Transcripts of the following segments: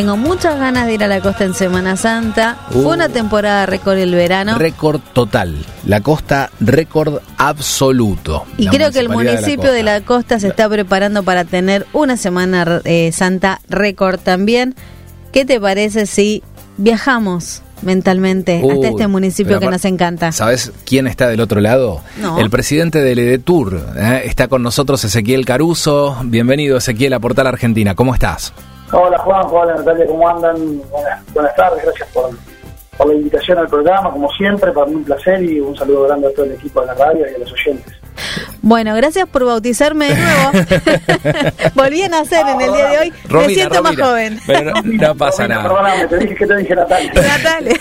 Tengo muchas ganas de ir a la costa en Semana Santa. Fue Uh. una temporada récord el verano. Récord total. La costa, récord absoluto. y La creo que el municipio de la, Costa. costa se está preparando para tener una Semana eh, Santa récord también. ¿Qué te parece si viajamos mentalmente Uy, hasta este municipio que nos encanta? ¿Sabes quién está del otro lado? No. El presidente del EDETUR. ¿eh? Está con nosotros Ezequiel Caruso. Bienvenido, Ezequiel, a Portal Argentina. ¿Cómo estás? Hola Juan, hola Natalia, ¿cómo andan? Buenas, buenas tardes, gracias por, por la invitación al programa, como siempre, para mí un placer y un saludo grande a todo el equipo de la radio y a los oyentes. Bueno, gracias por bautizarme de nuevo. Volví a nacer en el día de hoy. Me Romina, siento más joven. Pero no, no pasa Romina, nada. Perdóname, te dije que te dije Natalia. Natalia.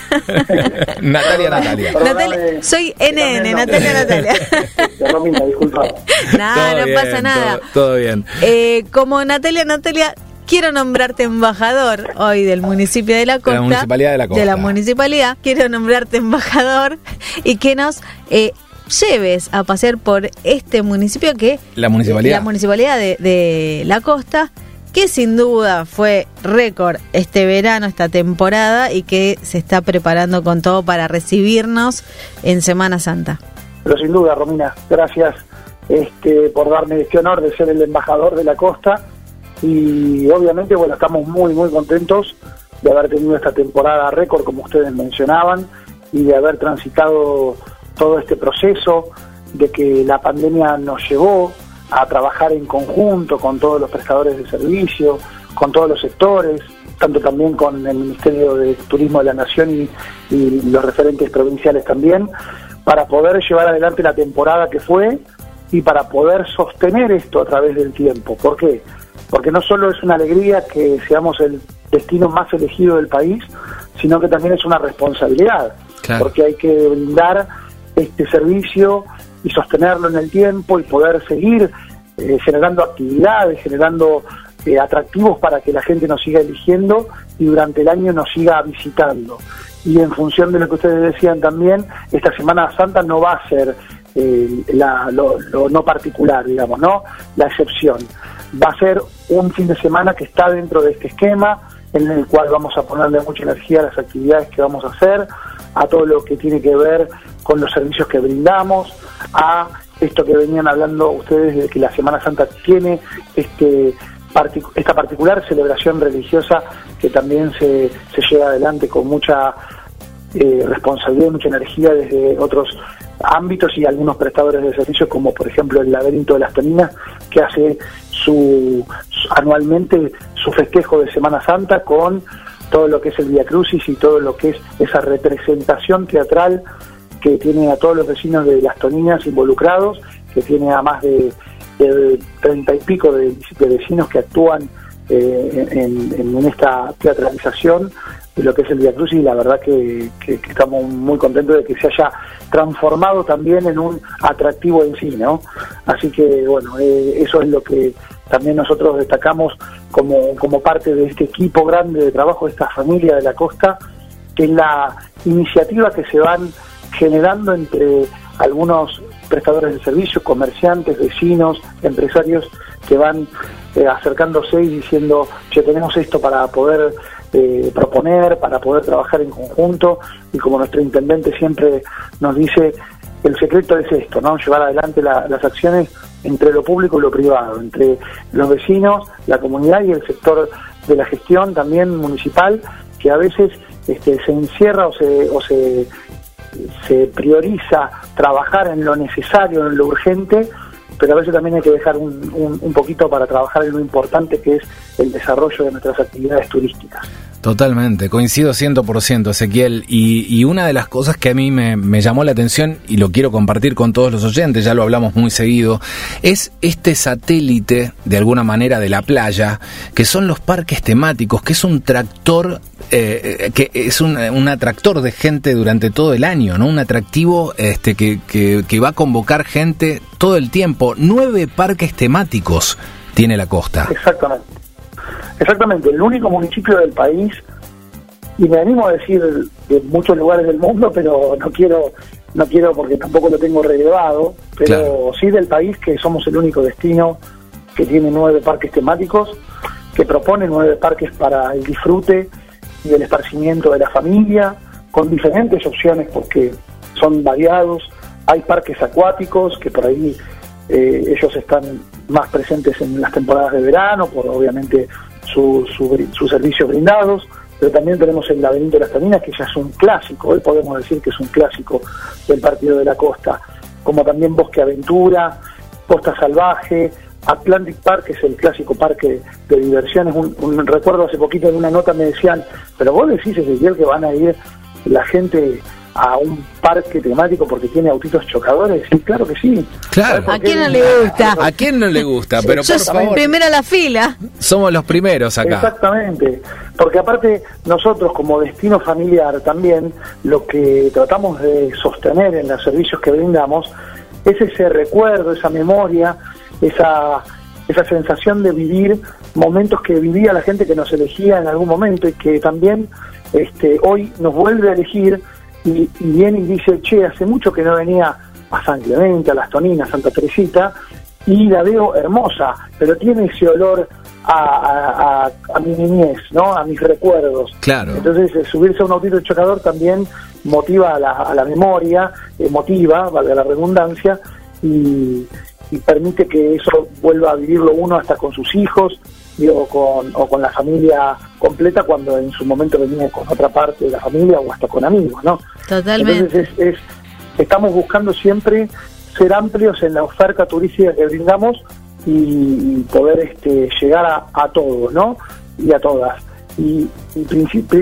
Natalia, Natalia. Natalia, soy NN, no- Natalia, Natalia. Romina, disculpa. No bien, pasa nada. Todo, todo bien. Eh, como Natalia, Natalia, quiero nombrarte embajador hoy del municipio de la costa. Municipalidad de la Costa. De la municipalidad. Quiero nombrarte embajador y que nos eh, lleves a pasear por este municipio que... La municipalidad. La municipalidad de, de la costa que sin duda fue récord este verano, esta temporada y que se está preparando con todo para recibirnos en Semana Santa. Pero sin duda, Romina, gracias este, por darme este honor de ser el embajador de la costa y obviamente, bueno, estamos muy, muy contentos de haber tenido esta temporada récord, como ustedes mencionaban, y de haber transitado todo este proceso, de que la pandemia nos llevó a trabajar en conjunto con todos los prestadores de servicio, con todos los sectores, tanto también con el Ministerio de Turismo de la Nación y, y los referentes provinciales también, para poder llevar adelante la temporada que fue y para poder sostener esto a través del tiempo. ¿Por qué? Porque no solo es una alegría que seamos el destino más elegido del país, sino que también es una responsabilidad, Claro. porque hay que brindar este servicio y sostenerlo en el tiempo y poder seguir eh, generando actividades, generando eh, atractivos para que la gente nos siga eligiendo y durante el año nos siga visitando. Y en función de lo que ustedes decían también, esta Semana Santa no va a ser eh, la- lo, lo no particular, digamos, ¿no? La excepción. Va a ser un fin de semana que está dentro de este esquema, en el cual vamos a ponerle mucha energía a las actividades que vamos a hacer, a todo lo que tiene que ver con los servicios que brindamos, a esto que venían hablando ustedes de que la Semana Santa tiene este esta particular celebración religiosa que también se, se lleva adelante con mucha eh, responsabilidad y mucha energía desde otros ámbitos y algunos prestadores de servicios como por ejemplo el laberinto de las Toninas que hace su, anualmente su festejo de Semana Santa con todo lo que es el Via Crucis y todo lo que es esa representación teatral que tiene a todos los vecinos de las Toninas involucrados, que tiene a más de treinta y pico de, vecinos que actúan eh, en, en esta teatralización de lo que es el Via Crucis y la verdad que, que- que estamos muy contentos de que se haya transformado también en un atractivo en sí, ¿no? Así que bueno, eh, eso es lo que también nosotros destacamos como, como parte de este equipo grande de trabajo, de esta familia de la costa, que es la iniciativa que se van generando entre algunos prestadores de servicios, comerciantes, vecinos, empresarios que van eh, acercándose y diciendo, che, tenemos esto para poder eh, proponer, para poder trabajar en conjunto y como nuestro intendente siempre nos dice, el secreto es esto, ¿no? Llevar adelante la- las acciones entre lo público y lo privado, entre los vecinos, la comunidad y el sector de la gestión también municipal, que a veces este, se encierra o se, o se prioriza trabajar en lo necesario, en lo urgente, pero a veces también hay que dejar un, un- un poquito para trabajar en lo importante que es el desarrollo de nuestras actividades turísticas. Totalmente, coincido 100% Ezequiel y, una de las cosas que a mí me, me llamó la atención y lo quiero compartir con todos los oyentes, ya lo hablamos muy seguido, es este satélite de alguna manera de la playa, que son los parques temáticos, que es un tractor, eh, eh, que es un, un atractor de gente durante todo el año, ¿no? Un atractivo este, que, que va a convocar gente todo el tiempo. Nueve parques temáticos tiene la costa. Exactamente. Exactamente, el único municipio del país, y me animo a decir de muchos lugares del mundo, pero no quiero, no quiero porque tampoco lo tengo relevado, pero Claro. sí del país que somos el único destino que tiene nueve parques temáticos, que propone nueve parques para el disfrute y el esparcimiento de la familia, con diferentes opciones porque son variados. Hay parques acuáticos que por ahí eh, ellos están más presentes en las temporadas de verano, por obviamente sus su, servicios brindados, pero también tenemos el laberinto de las Taminas, que ya es un clásico, hoy podemos decir que es un clásico del Partido de la Costa, como también Bosque Aventura, Costa Salvaje, Atlantic Park, que es el clásico parque de diversiones. Un, recuerdo hace poquito en una nota me decían, pero vos decís, Ezequiel, que van a ir la gente a un parque temático porque tiene autitos chocadores? Sí, claro que sí. Claro. ¿A quién no le gusta? ¿A quién no le gusta? Pero Yo por primera la fila. Somos los primeros acá. Exactamente. Porque aparte nosotros como destino familiar también lo que tratamos de sostener en los servicios que brindamos es ese recuerdo, esa memoria, esa esa sensación de vivir momentos que vivía la gente que nos elegía en algún momento y que también este, hoy nos vuelve a elegir y, viene y dice, che, hace mucho que no venía a San Clemente, a Las Toninas, a Santa Teresita, y la veo hermosa, pero tiene ese olor a, mi niñez, ¿no? A mis recuerdos. Claro. Entonces, eh, subirse a un autito chocador también motiva a la, a la memoria, eh, motiva, valga la redundancia, y, y permite que eso vuelva a vivirlo uno hasta con sus hijos o, con, o con la familia completa cuando en su momento venía con otra parte de la familia o hasta con amigos, ¿no? Totalmente. Entonces es, estamos buscando siempre ser amplios en la oferta turística que brindamos y, poder este, llegar a, todos, ¿no? Y a todas. Y,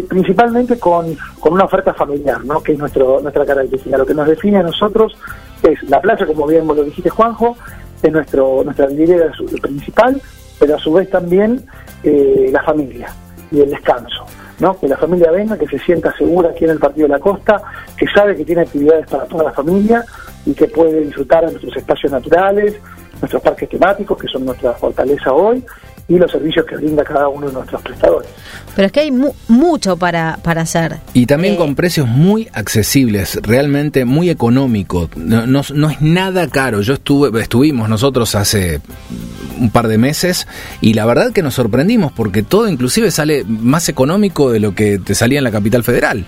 principalmente con, con, una oferta familiar, ¿no? Que es nuestro, nuestra característica. Lo que nos define a nosotros es la playa, como bien vos lo dijiste, Juanjo, es nuestro, nuestra vidriera principal, pero a su vez también eh, la familia y el descanso. ¿no? Que la familia venga, que se sienta segura aquí en el Partido de la Costa, que sabe que tiene actividades para toda la familia y que puede disfrutar de nuestros espacios naturales, nuestros parques temáticos, que son nuestra fortaleza hoy, y los servicios que brinda cada uno de nuestros prestadores. Pero es que hay mucho para, para hacer. Y también eh, con precios muy accesibles, realmente muy económico. No, no, es nada caro. Yo estuve, estuvimos nosotros hace un par de meses y la verdad que nos sorprendimos porque todo inclusive sale más económico de lo que te salía en la capital federal.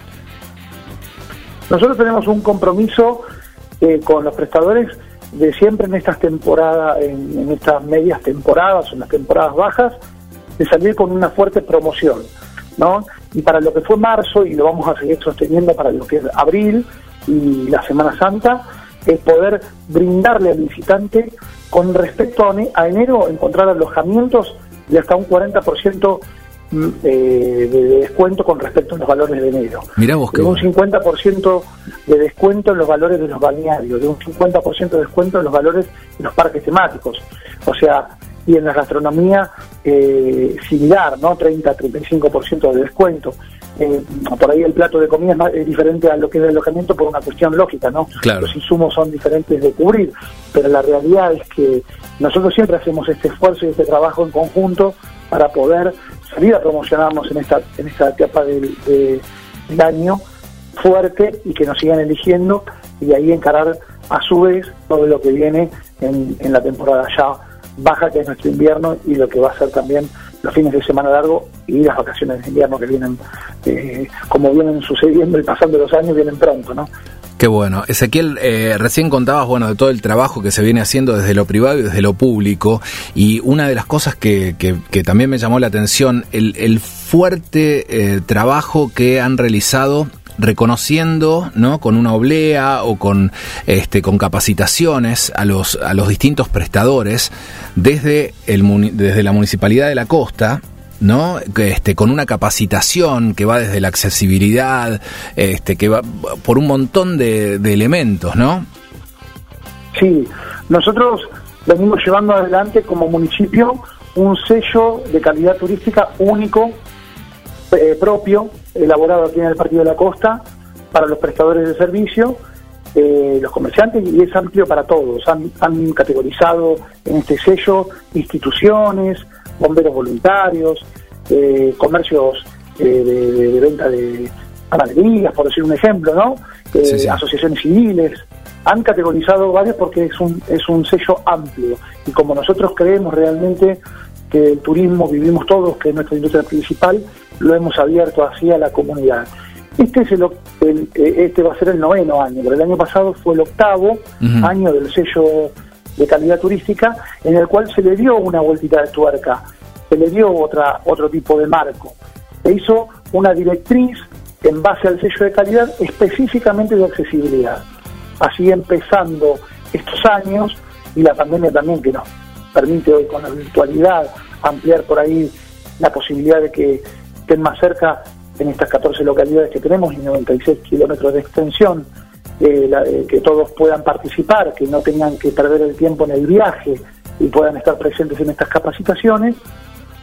Nosotros tenemos un compromiso eh, con los prestadores de siempre en estas temporadas, en, estas medias temporadas o en las temporadas bajas, de salir con una fuerte promoción, ¿no? Y para lo que fue marzo, y lo vamos a seguir sosteniendo para lo que es abril y la Semana Santa, es poder brindarle al visitante con respecto a, enero encontrar alojamientos de hasta un 40% mm, eh, de descuento con respecto a los valores de enero. Mira vos de un 50% de descuento en los valores de los balnearios, de un 50% de descuento en los valores de los parques temáticos. O sea, y en la gastronomía eh, similar, ¿no? 30-35% de descuento. Eh, por ahí el plato de comida es, diferente a lo que es el alojamiento por una cuestión lógica, ¿no? Los insumos son diferentes de cubrir, pero la realidad es que nosotros siempre hacemos este esfuerzo y este trabajo en conjunto para poder salir a promocionarnos en esta en esta etapa del, año fuerte y que nos sigan eligiendo y ahí encarar a su vez todo lo que viene en, en la temporada ya baja que es nuestro invierno y lo que va a ser también los fines de semana largo y las vacaciones de invierno que vienen, eh, como vienen sucediendo y pasando los años, vienen pronto, ¿no? Qué bueno. Ezequiel, eh, recién contabas, bueno, de todo el trabajo que se viene haciendo desde lo privado y desde lo público, y una de las cosas que, que, también me llamó la atención, el, el fuerte eh, trabajo que han realizado reconociendo, ¿no? Con una oblea o con, este, con capacitaciones a los, a los distintos prestadores desde, el, desde la Municipalidad de la Costa, ¿no? Este, con una capacitación que va desde la accesibilidad, este, que va por un montón de, elementos, ¿no? Sí, nosotros venimos llevando adelante como municipio un sello de calidad turística único, eh, propio, elaborado aquí en el Partido de la Costa para los prestadores de servicio, eh, los comerciantes y es amplio para todos. Han, categorizado en este sello instituciones, bomberos voluntarios, eh, comercios eh, de, venta de panaderías, por decir un ejemplo, ¿no? Asociaciones civiles. Han categorizado varios porque es un, es un sello amplio y como nosotros creemos realmente que el turismo vivimos todos, que es nuestra industria principal, lo hemos abierto así a la comunidad. Este, es el, eh, este va a ser el noveno año, pero el año pasado fue el octavo año del sello de calidad turística, en el cual se le dio una vueltita de tuerca, se le dio otra, otro tipo de marco. Se hizo una directriz en base al sello de calidad específicamente de accesibilidad. Así empezando estos años y la pandemia también que nos permite hoy con la virtualidad ampliar por ahí la posibilidad de que estén más cerca en estas 14 localidades que tenemos y 96 kilómetros de extensión, eh, eh, que todos puedan participar, que no tengan que perder el tiempo en el viaje y puedan estar presentes en estas capacitaciones,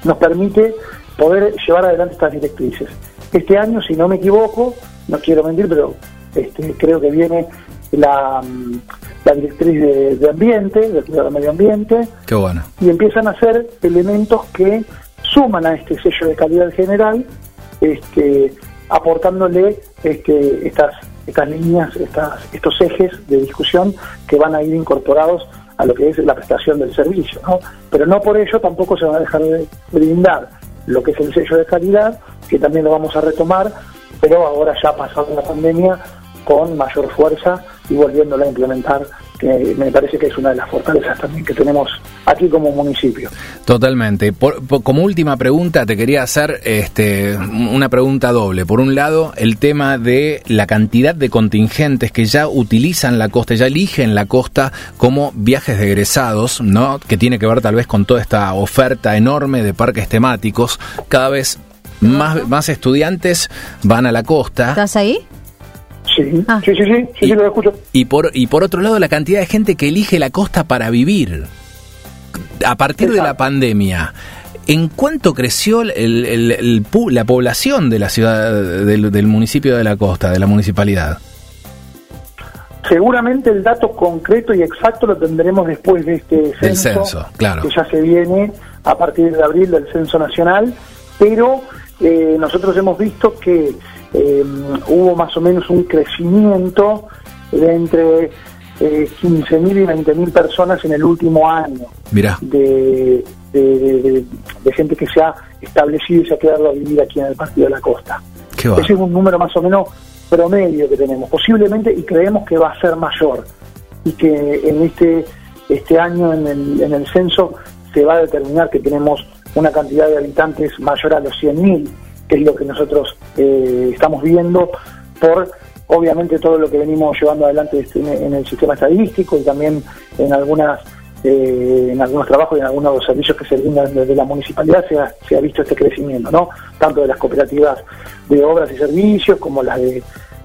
nos permite poder llevar adelante estas directrices. Este año, si no me equivoco, no quiero mentir, pero este, creo que viene la, la directriz de, ambiente, de cuidado del medio ambiente. Qué bueno. Y empiezan a ser elementos que suman a este sello de calidad general, este, aportándole este, estas, estas líneas, estas, estos ejes de discusión que van a ir incorporados a lo que es la prestación del servicio. ¿no? Pero no por ello tampoco se va a dejar de brindar lo que es el sello de calidad, que también lo vamos a retomar, pero ahora ya pasado la pandemia con mayor fuerza y volviéndola a implementar, que me parece que es una de las fortalezas también que tenemos aquí como municipio. Totalmente. como última pregunta, te quería hacer este, una pregunta doble. Por un lado, el tema de la cantidad de contingentes que ya utilizan la costa, ya eligen la costa como viajes de egresados, ¿no? que tiene que ver tal vez con toda esta oferta enorme de parques temáticos. Cada vez más, más estudiantes van a la costa. ¿Estás ahí? Ah. Sí, sí, sí, sí, lo escucho. Y por, y por otro lado, la cantidad de gente que elige la costa para vivir. A partir de la pandemia, ¿en cuánto creció el, la población de la ciudad, del, municipio de la costa, de la municipalidad? Seguramente el dato concreto y exacto lo tendremos después de este censo, claro. que ya se viene a partir de abril del censo nacional, pero eh, nosotros hemos visto que eh, hubo más o menos un crecimiento de entre eh, 15.000 y 20.000 personas en el último año. De, gente que se ha establecido y se ha quedado a vivir aquí en el Partido de la Costa. Ese es un número más o menos promedio que tenemos, posiblemente, y creemos que va a ser mayor, y que en este, este año en el, en el censo se va a determinar que tenemos una cantidad de habitantes mayor a los 100.000 que es lo que nosotros eh, estamos viendo por obviamente todo lo que venimos llevando adelante en el sistema estadístico y también en algunas eh, en algunos trabajos y en algunos servicios que se brindan desde la municipalidad se ha, visto este crecimiento, ¿no? Tanto de las cooperativas de obras y servicios como las de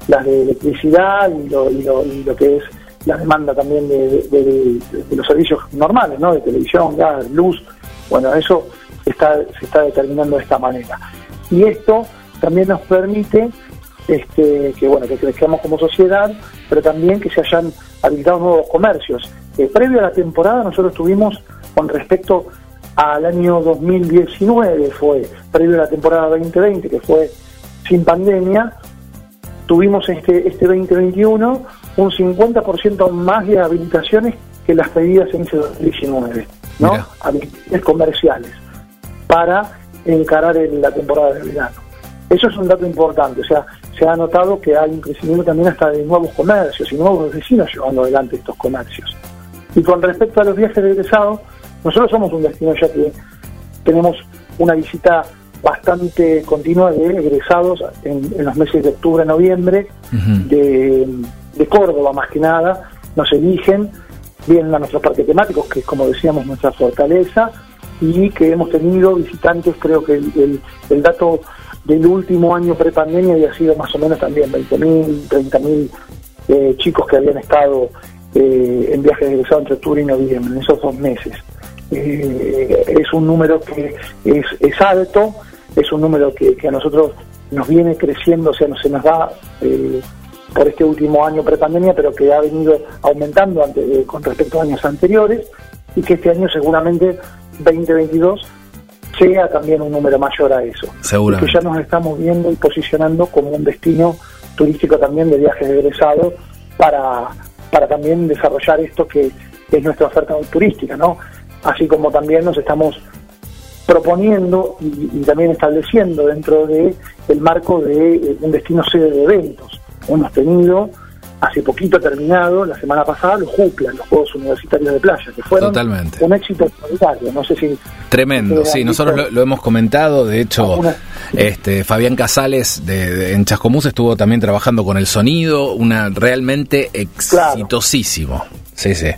las de electricidad y lo, y lo, que es la demanda también de, de, los servicios normales, ¿no? De televisión, gas, luz. Bueno, eso está, se está determinando de esta manera y esto también nos permite este, que bueno que crezcamos como sociedad, pero también que se hayan habilitado nuevos comercios. Eh, previo a la temporada nosotros tuvimos con respecto al año 2019, fue previo a la temporada 2020, que fue sin pandemia, tuvimos este, este 2021 un 50% más de habilitaciones que las pedidas en ese 2019, ¿no? Habilitaciones comerciales para encarar en la temporada de verano. Eso es un dato importante, o sea, se ha notado que hay un crecimiento también hasta de nuevos comercios y nuevos vecinos llevando adelante estos comercios. Y con respecto a los viajes de egresados, nosotros somos un destino ya que tenemos una visita bastante continua de egresados en, los meses de octubre, noviembre, de, de Córdoba más que nada, nos eligen, vienen a nuestros parques temáticos, que es como decíamos nuestra fortaleza, y que hemos tenido visitantes, creo que el, el, dato del último año prepandemia había sido más o menos también 20.000, 30.000 eh, chicos que habían estado eh, en viajes de egresado entre octubre y noviembre, en esos dos meses. Eh, es un número que es, es alto, es un número que, a nosotros nos viene creciendo, o sea, no se nos da eh, por este último año prepandemia, pero que ha venido aumentando ante, con respecto a años anteriores y que este año seguramente 2022 sea también un número mayor a eso. Seguro. Que ya nos estamos viendo y posicionando como un destino turístico también de viajes egresados para, para también desarrollar esto que es nuestra oferta turística, ¿no? Así como también nos estamos proponiendo y, también estableciendo dentro de el marco de eh, un destino sede de eventos. Hemos tenido hace poquito terminado, la semana pasada, los JUPLA, los Juegos Universitarios de Playa, que fueron un éxito extraordinario. No sé si. Tremendo, sí, nosotros lo, hemos comentado. De hecho, este Fabián Casales de, en Chascomús estuvo también trabajando con el sonido, una realmente exitosísimo. Sí, sí.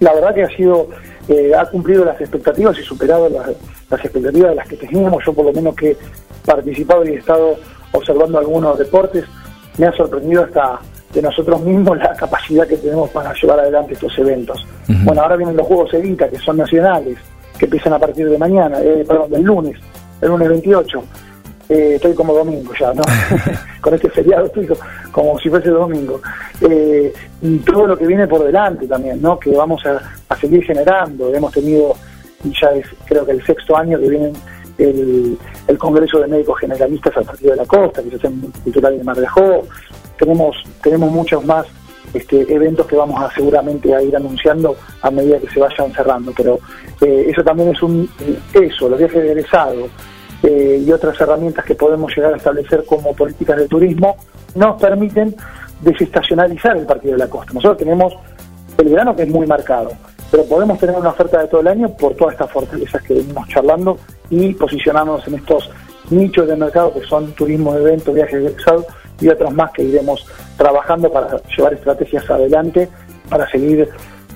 La verdad que ha sido. Eh, ha cumplido las expectativas y superado las, las expectativas de las que teníamos. Yo, por lo menos, que he participado y he estado observando algunos deportes, me ha sorprendido hasta de nosotros mismos la capacidad que tenemos para llevar adelante estos eventos. Bueno, ahora vienen los Juegos Evita, que son nacionales, que empiezan a partir de mañana, eh, perdón, del lunes, el lunes 28. Eh, estoy como domingo ya, ¿no? Con este feriado estoy como si fuese domingo. Eh, y todo lo que viene por delante también, ¿no? Que vamos a, seguir generando. Hemos tenido, ya es creo que el sexto año que viene el, el Congreso de Médicos Generalistas al Partido de la Costa, que se hace titular de Mar de Ajó, tenemos, tenemos muchos más este, eventos que vamos a seguramente a ir anunciando a medida que se vayan cerrando, pero eh, eso también es un eso, los viajes de egresado eh, y otras herramientas que podemos llegar a establecer como políticas de turismo nos permiten desestacionalizar el partido de la costa. Nosotros tenemos el verano que es muy marcado, pero podemos tener una oferta de todo el año por todas estas fortalezas que venimos charlando y posicionarnos en estos nichos de mercado que son turismo de eventos, viajes de egresado y otros más que iremos trabajando para llevar estrategias adelante, para seguir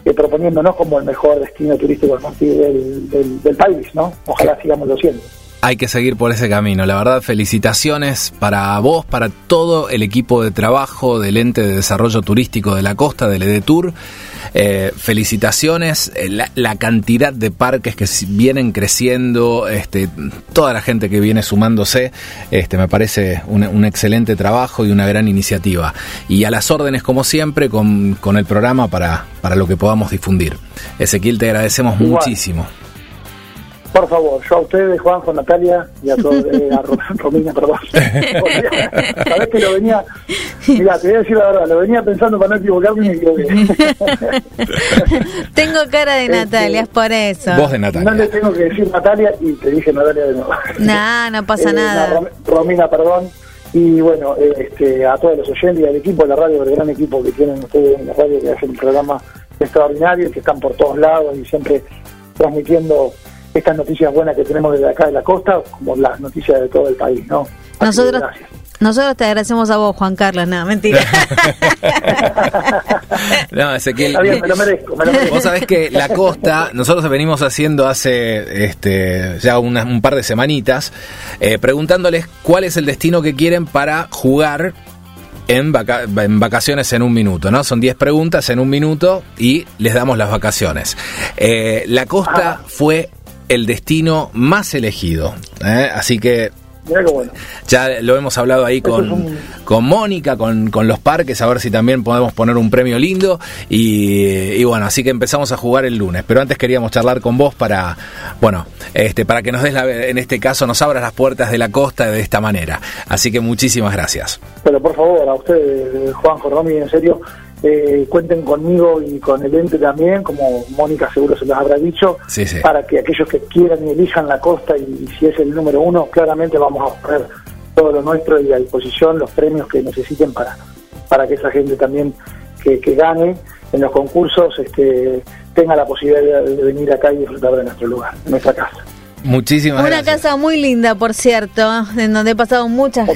eh, proponiéndonos como el mejor destino turístico del, del, del, país, ¿no? Ojalá sigamos lo siendo hay que seguir por ese camino. La verdad, felicitaciones para vos, para todo el equipo de trabajo del ente de desarrollo turístico de la costa, del EDETUR. Eh, felicitaciones, eh, la, cantidad de parques que vienen creciendo, este, toda la gente que viene sumándose, este, me parece un, excelente trabajo y una gran iniciativa. Y a las órdenes, como siempre, con, el programa para, para lo que podamos difundir. Ezequiel, te agradecemos muchísimo. Por favor, yo a ustedes, Juanjo, Natalia y a todos, eh, a Romina, perdón. Sabés que lo venía, mira, te voy a decir la verdad, lo venía pensando para no equivocarme y me equivoqué. tengo cara de Natalia, es por eso. Vos de Natalia. No le tengo que decir Natalia y te dije Natalia de nuevo. No, no pasa eh, nada. Romina, perdón. Y bueno, este, a todos los oyentes y al equipo de la radio, el gran equipo que tienen ustedes en la radio, que hacen un programa extraordinario, que están por todos lados y siempre transmitiendo estas noticias buenas que tenemos desde acá de la costa, como las noticias de todo el país, ¿no? nosotros, nosotros te agradecemos a vos, Juan Carlos, nada, mentira. no, Ezequiel. me lo merezco, me lo merezco. Vos sabés que la costa, nosotros venimos haciendo hace este, ya un par de semanitas, eh, preguntándoles cuál es el destino que quieren para jugar en, en, vacaciones en un minuto, ¿no? Son 10 preguntas en un minuto y les damos las vacaciones. Eh, la costa ah. fue el destino más elegido. ¿eh? Así que Ya lo hemos hablado ahí con, con Mónica, con, con, los parques, a ver si también podemos poner un premio lindo. Y, bueno, así que empezamos a jugar el lunes. Pero antes queríamos charlar con vos para, bueno, este, para que nos des, la, en este caso, nos abras las puertas de la costa de esta manera. Así que muchísimas gracias. Pero por favor, a usted, Juan Romy, en serio, eh, cuenten conmigo y con el ente también, como Mónica seguro se los habrá dicho, para que aquellos que quieran y elijan la costa y, si es el número uno, claramente vamos a poner todo lo nuestro y a disposición los premios que necesiten para, para que esa gente también que, gane en los concursos este, tenga la posibilidad de venir acá y disfrutar de nuestro lugar, de nuestra casa. Muchísimas Una casa muy linda, por cierto, en donde he pasado muchas,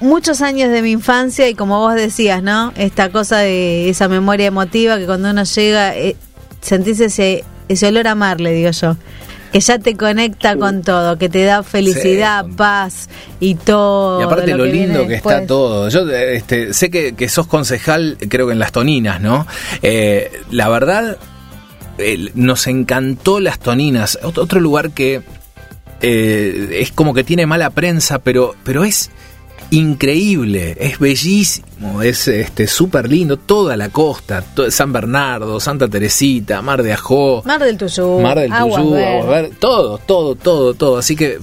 muchos años de mi infancia y como vos decías, ¿no? Esta cosa de esa memoria emotiva que cuando uno llega, eh, sentís ese, ese olor a mar, le digo yo. Que ya te conecta con todo, que te da felicidad, paz y todo. Y aparte lo, lindo que está todo. Yo este, sé que, que, sos concejal, creo que en las Toninas, ¿no? Eh, la verdad, nos encantó las toninas. Otro, lugar que eh, es como que tiene mala prensa, pero, pero es increíble, es bellísimo, es este súper lindo, toda la costa, San Bernardo, Santa Teresita, Mar de Ajó, Mar del Tuyú, Mar del Tuyú, todo, todo, todo, todo. Así que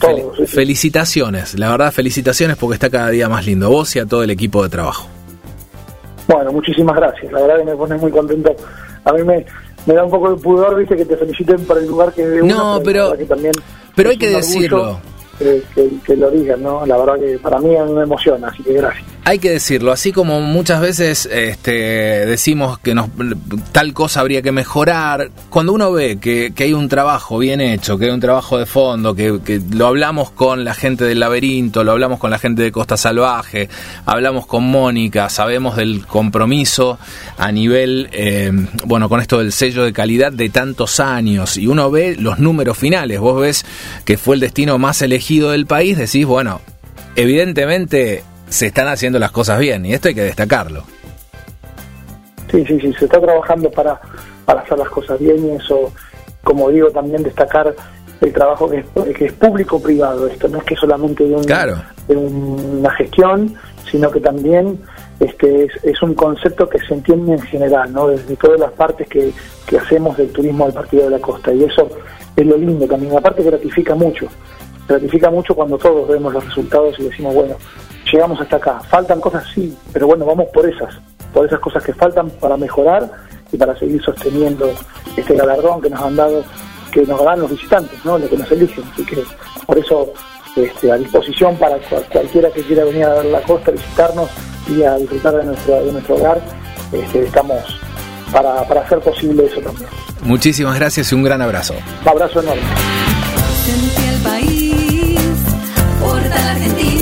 felicitaciones, la verdad felicitaciones porque está cada día más lindo, vos y a todo el equipo de trabajo. Bueno, muchísimas gracias, la verdad que me pone muy contento. A mí me, me da un poco de pudor, viste, que te feliciten por el lugar que No, pero... Que también Pero hay que decirlo que, lo digan, ¿no? La verdad que para mí me emociona, así que gracias. Hay que decirlo, así como muchas veces este, decimos que nos, tal cosa habría que mejorar, cuando uno ve que, hay un trabajo bien hecho, que hay un trabajo de fondo, que, lo hablamos con la gente del laberinto, lo hablamos con la gente de Costa Salvaje, hablamos con Mónica, sabemos del compromiso a nivel, eh, bueno, con esto del sello de calidad de tantos años, y uno ve los números finales, vos ves que fue el destino más elegido del país, decís, bueno, evidentemente se están haciendo las cosas bien y esto hay que destacarlo. Sí, sí, sí, se está trabajando para, para hacer las cosas bien y eso, como digo, también destacar el trabajo que es, que es público-privado. Esto no es que solamente de, de una gestión, sino que también este, es, un concepto que se entiende en general, ¿no? desde todas las partes que, que hacemos del turismo del Partido de la Costa. Y eso es lo lindo también. Aparte gratifica mucho gratifica mucho cuando todos vemos los resultados y decimos, bueno, llegamos hasta acá. Faltan cosas, sí, pero bueno, vamos por esas, por esas cosas que faltan para mejorar y para seguir sosteniendo este galardón que nos han dado, que nos dan los visitantes, ¿no? Lo que nos eligen. Así que por eso este, a disposición para cualquiera que quiera venir a ver la costa, visitarnos y a disfrutar de nuestro, de nuestro hogar, este, estamos para, para hacer posible eso también. Muchísimas gracias y un gran abrazo. Un abrazo enorme. gusta la Argentina.